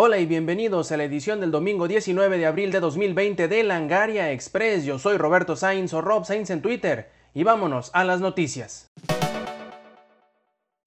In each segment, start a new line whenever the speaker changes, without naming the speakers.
Hola y bienvenidos a la edición del domingo 19 de abril de 2020 de Langaria Express. Yo soy Roberto Sainz o Rob Sainz en Twitter y vámonos a las noticias.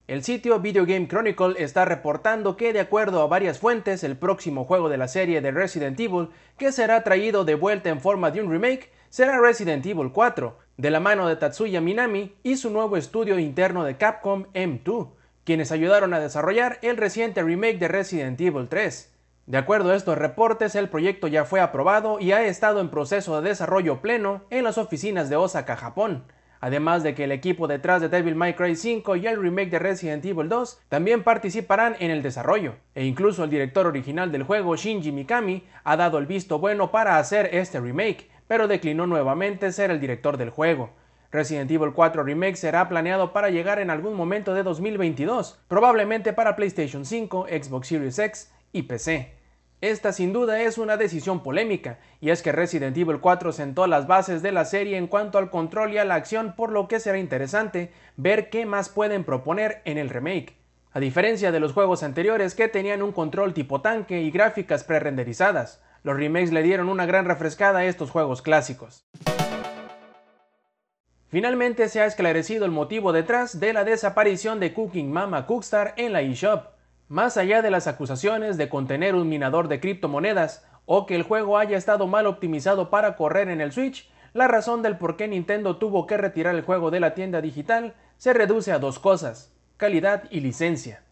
El sitio Video Game Chronicle está reportando que de acuerdo a varias fuentes, el próximo juego de la serie de Resident Evil que será traído de vuelta en forma de un remake será Resident Evil 4, de la mano de Tatsuya Minami y su nuevo estudio interno de Capcom M2 quienes ayudaron a desarrollar el reciente remake de Resident Evil 3. De acuerdo a estos reportes, el proyecto ya fue aprobado y ha estado en proceso de desarrollo pleno en las oficinas de Osaka, Japón. Además de que el equipo detrás de Devil May Cry 5 y el remake de Resident Evil 2 también participarán en el desarrollo, e incluso el director original del juego, Shinji Mikami, ha dado el visto bueno para hacer este remake, pero declinó nuevamente ser el director del juego. Resident Evil 4 Remake será planeado para llegar en algún momento de 2022, probablemente para PlayStation 5, Xbox Series X y PC. Esta sin duda es una decisión polémica, y es que Resident Evil 4 sentó las bases de la serie en cuanto al control y a la acción, por lo que será interesante ver qué más pueden proponer en el remake. A diferencia de los juegos anteriores que tenían un control tipo tanque y gráficas pre-renderizadas, los remakes le dieron una gran refrescada a estos juegos clásicos. Finalmente se ha esclarecido el motivo detrás de la desaparición de Cooking Mama Cookstar en la eShop. Más allá de las acusaciones de contener un minador de criptomonedas o que el juego haya estado mal optimizado para correr en el Switch, la razón del por qué Nintendo tuvo que retirar el juego de la tienda digital se reduce a dos cosas, calidad y licencia.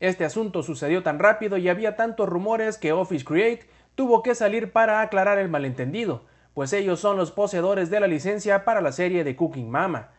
Este asunto sucedió tan rápido y había tantos rumores que Office Create tuvo que salir para aclarar el malentendido, pues ellos son los poseedores de la licencia para la serie de Cooking Mama,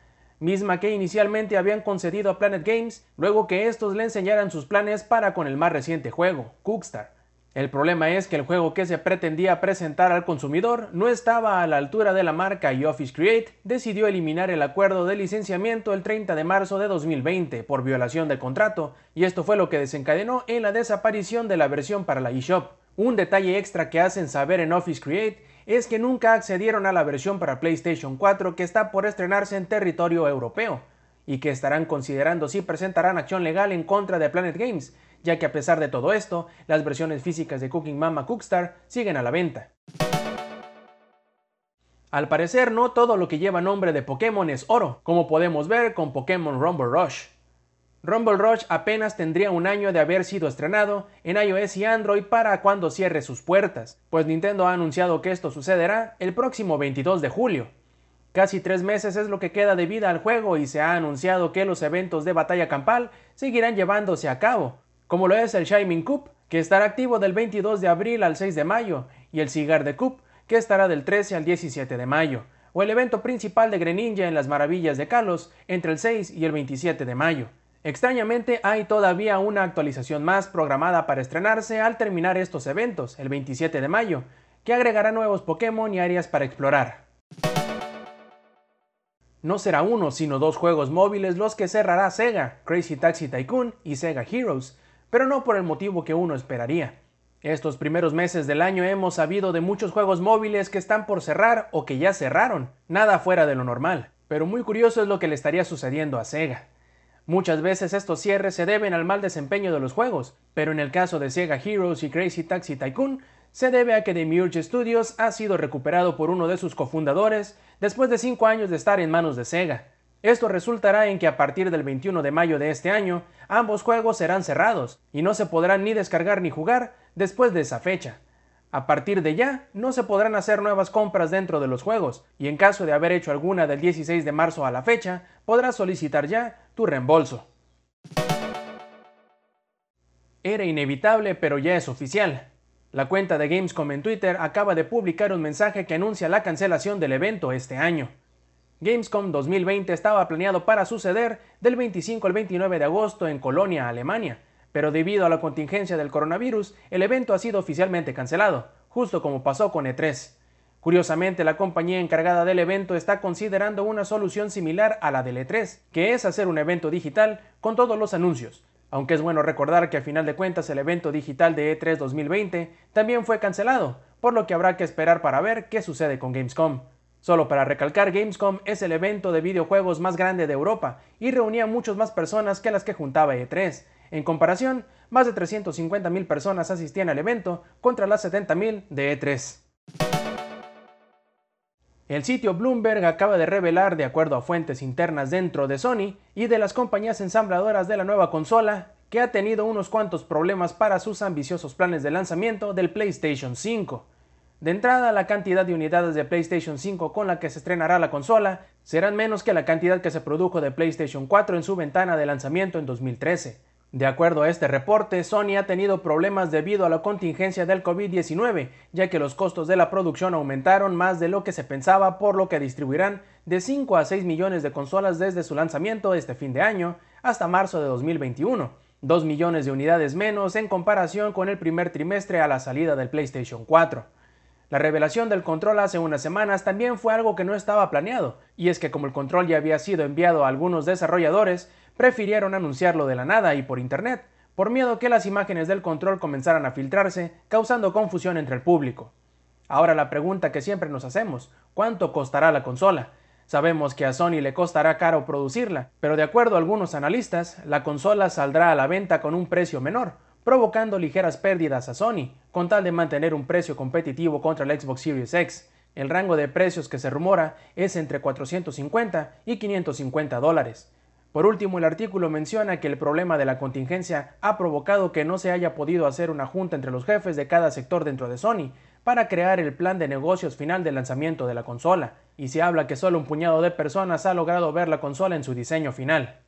misma que inicialmente habían concedido a Planet Games luego que estos le enseñaran sus planes para con el más reciente juego, Cookstar. El problema es que el juego que se pretendía presentar al consumidor no estaba a la altura de la marca y Office Create decidió eliminar el acuerdo de licenciamiento el 30 de marzo de 2020 por violación del contrato, y esto fue lo que desencadenó en la desaparición de la versión para la eShop. Un detalle extra que hacen saber en Office Create es que nunca accedieron a la versión para PlayStation 4 que está por estrenarse en territorio europeo, y que estarán considerando si presentarán acción legal en contra de Planet Games, ya que a pesar de todo esto, las versiones físicas de Cooking Mama Cookstar siguen a la venta. Al parecer no todo lo que lleva nombre de Pokémon es oro, como podemos ver con Pokémon Rumble Rush. Rumble Rush apenas tendría un año de haber sido estrenado en iOS y Android para cuando cierre sus puertas, pues Nintendo ha anunciado que esto sucederá el próximo 22 de julio. Casi tres meses es lo que queda de vida al juego y se ha anunciado que los eventos de batalla campal seguirán llevándose a cabo, como lo es el Shining Cup, que estará activo del 22 de abril al 6 de mayo, y el Cigar de Cup, que estará del 13 al 17 de mayo, o el evento principal de Greninja en las Maravillas de Kalos entre el 6 y el 27 de mayo. Extrañamente hay todavía una actualización más programada para estrenarse al terminar estos eventos, el 27 de mayo, que agregará nuevos Pokémon y áreas para explorar. No será uno, sino dos juegos móviles los que cerrará Sega, Crazy Taxi Tycoon y Sega Heroes, pero no por el motivo que uno esperaría. Estos primeros meses del año hemos sabido de muchos juegos móviles que están por cerrar o que ya cerraron, nada fuera de lo normal, pero muy curioso es lo que le estaría sucediendo a Sega. Muchas veces estos cierres se deben al mal desempeño de los juegos, pero en el caso de Sega Heroes y Crazy Taxi Tycoon, se debe a que Demiurge Studios ha sido recuperado por uno de sus cofundadores después de 5 años de estar en manos de Sega. Esto resultará en que a partir del 21 de mayo de este año, ambos juegos serán cerrados y no se podrán ni descargar ni jugar después de esa fecha. A partir de ya, no se podrán hacer nuevas compras dentro de los juegos, y en caso de haber hecho alguna del 16 de marzo a la fecha, podrás solicitar ya tu reembolso. Era inevitable, pero ya es oficial. La cuenta de Gamescom en Twitter acaba de publicar un mensaje que anuncia la cancelación del evento este año. Gamescom 2020 estaba planeado para suceder del 25 al 29 de agosto en Colonia, Alemania, pero debido a la contingencia del coronavirus, el evento ha sido oficialmente cancelado, justo como pasó con E3. Curiosamente, la compañía encargada del evento está considerando una solución similar a la del E3, que es hacer un evento digital con todos los anuncios, aunque es bueno recordar que a final de cuentas el evento digital de E3 2020 también fue cancelado, por lo que habrá que esperar para ver qué sucede con Gamescom. Solo para recalcar, Gamescom es el evento de videojuegos más grande de Europa y reunía muchas más personas que las que juntaba E3. En comparación, más de 350.000 personas asistían al evento contra las 70.000 de E3. El sitio Bloomberg acaba de revelar, de acuerdo a fuentes internas dentro de Sony y de las compañías ensambladoras de la nueva consola, que ha tenido unos cuantos problemas para sus ambiciosos planes de lanzamiento del PlayStation 5. De entrada, la cantidad de unidades de PlayStation 5 con la que se estrenará la consola serán menos que la cantidad que se produjo de PlayStation 4 en su ventana de lanzamiento en 2013. De acuerdo a este reporte, Sony ha tenido problemas debido a la contingencia del COVID-19, ya que los costos de la producción aumentaron más de lo que se pensaba, por lo que distribuirán de 5 a 6 millones de consolas desde su lanzamiento este fin de año hasta marzo de 2021, 2 millones de unidades menos en comparación con el primer trimestre a la salida del PlayStation 4. La revelación del control hace unas semanas también fue algo que no estaba planeado, y es que como el control ya había sido enviado a algunos desarrolladores, prefirieron anunciarlo de la nada y por internet, por miedo que las imágenes del control comenzaran a filtrarse, causando confusión entre el público. Ahora la pregunta que siempre nos hacemos, ¿cuánto costará la consola? Sabemos que a Sony le costará caro producirla, pero de acuerdo a algunos analistas, la consola saldrá a la venta con un precio menor, provocando ligeras pérdidas a Sony, con tal de mantener un precio competitivo contra el Xbox Series X. El rango de precios que se rumora es entre 450 y 550 dólares. Por último, el artículo menciona que el problema de la contingencia ha provocado que no se haya podido hacer una junta entre los jefes de cada sector dentro de Sony para crear el plan de negocios final del lanzamiento de la consola, y se habla que solo un puñado de personas ha logrado ver la consola en su diseño final.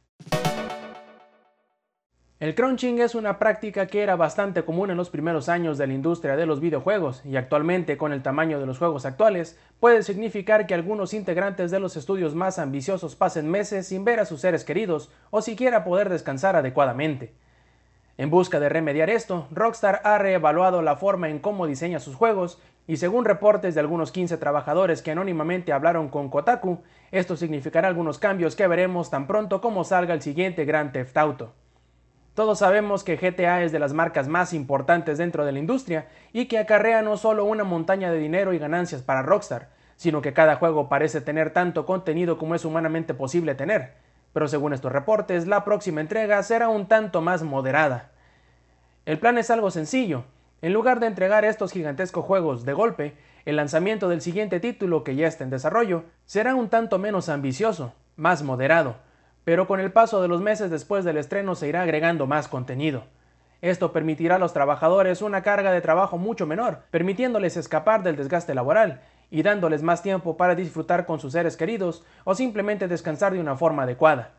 El crunching es una práctica que era bastante común en los primeros años de la industria de los videojuegos y actualmente con el tamaño de los juegos actuales puede significar que algunos integrantes de los estudios más ambiciosos pasen meses sin ver a sus seres queridos o siquiera poder descansar adecuadamente. En busca de remediar esto, Rockstar ha reevaluado la forma en cómo diseña sus juegos y según reportes de algunos 15 trabajadores que anónimamente hablaron con Kotaku, esto significará algunos cambios que veremos tan pronto como salga el siguiente Grand Theft Auto. Todos sabemos que GTA es de las marcas más importantes dentro de la industria y que acarrea no solo una montaña de dinero y ganancias para Rockstar, sino que cada juego parece tener tanto contenido como es humanamente posible tener. Pero según estos reportes, la próxima entrega será un tanto más moderada. El plan es algo sencillo. En lugar de entregar estos gigantescos juegos de golpe, el lanzamiento del siguiente título que ya está en desarrollo será un tanto menos ambicioso, más moderado, pero con el paso de los meses después del estreno se irá agregando más contenido. Esto permitirá a los trabajadores una carga de trabajo mucho menor, permitiéndoles escapar del desgaste laboral y dándoles más tiempo para disfrutar con sus seres queridos o simplemente descansar de una forma adecuada.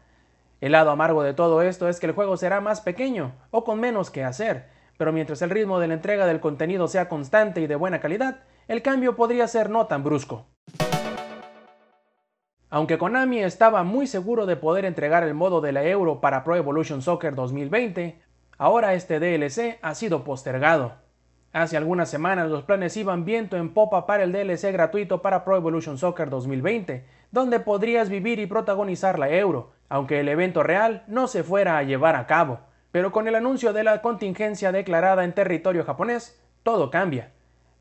El lado amargo de todo esto es que el juego será más pequeño o con menos que hacer, pero mientras el ritmo de la entrega del contenido sea constante y de buena calidad, el cambio podría ser no tan brusco. Aunque Konami estaba muy seguro de poder entregar el modo de la Euro para Pro Evolution Soccer 2020, ahora este DLC ha sido postergado. Hace algunas semanas los planes iban viento en popa para el DLC gratuito para Pro Evolution Soccer 2020, donde podrías vivir y protagonizar la Euro, aunque el evento real no se fuera a llevar a cabo. Pero con el anuncio de la contingencia declarada en territorio japonés, todo cambia.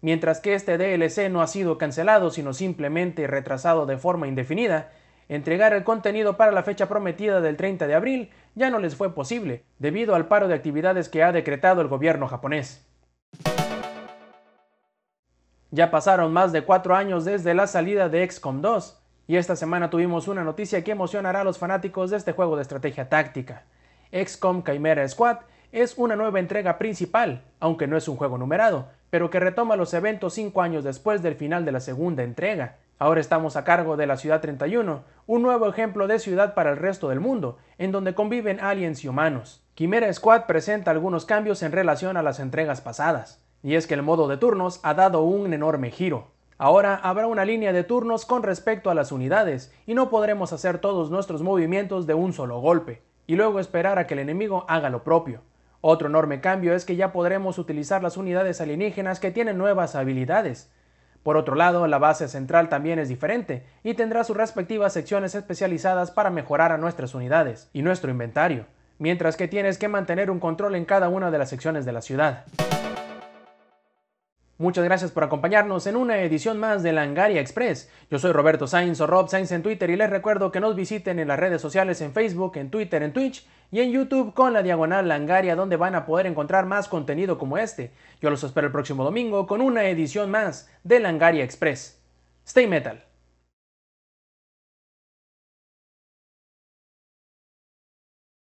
Mientras que este DLC no ha sido cancelado, sino simplemente retrasado de forma indefinida, entregar el contenido para la fecha prometida del 30 de abril ya no les fue posible, debido al paro de actividades que ha decretado el gobierno japonés. Ya pasaron más de cuatro años desde la salida de XCOM 2, y esta semana tuvimos una noticia que emocionará a los fanáticos de este juego de estrategia táctica. XCOM Chimera Squad es una nueva entrega principal, aunque no es un juego numerado, pero que retoma los eventos cinco años después del final de la segunda entrega. Ahora estamos a cargo de la Ciudad 31, un nuevo ejemplo de ciudad para el resto del mundo, en donde conviven aliens y humanos. Chimera Squad presenta algunos cambios en relación a las entregas pasadas, y es que el modo de turnos ha dado un enorme giro. Ahora habrá una línea de turnos con respecto a las unidades, y no podremos hacer todos nuestros movimientos de un solo golpe, y luego esperar a que el enemigo haga lo propio. Otro enorme cambio es que ya podremos utilizar las unidades alienígenas que tienen nuevas habilidades. Por otro lado, la base central también es diferente y tendrá sus respectivas secciones especializadas para mejorar a nuestras unidades y nuestro inventario, mientras que tienes que mantener un control en cada una de las secciones de la ciudad. Muchas gracias por acompañarnos en una edición más de Langaria Express. Yo soy Roberto Sainz o Rob Sainz en Twitter y les recuerdo que nos visiten en las redes sociales en Facebook, en Twitter, en Twitch y en YouTube con la diagonal Langaria donde van a poder encontrar más contenido como este. Yo los espero el próximo domingo con una edición más de Langaria Express. Stay Metal.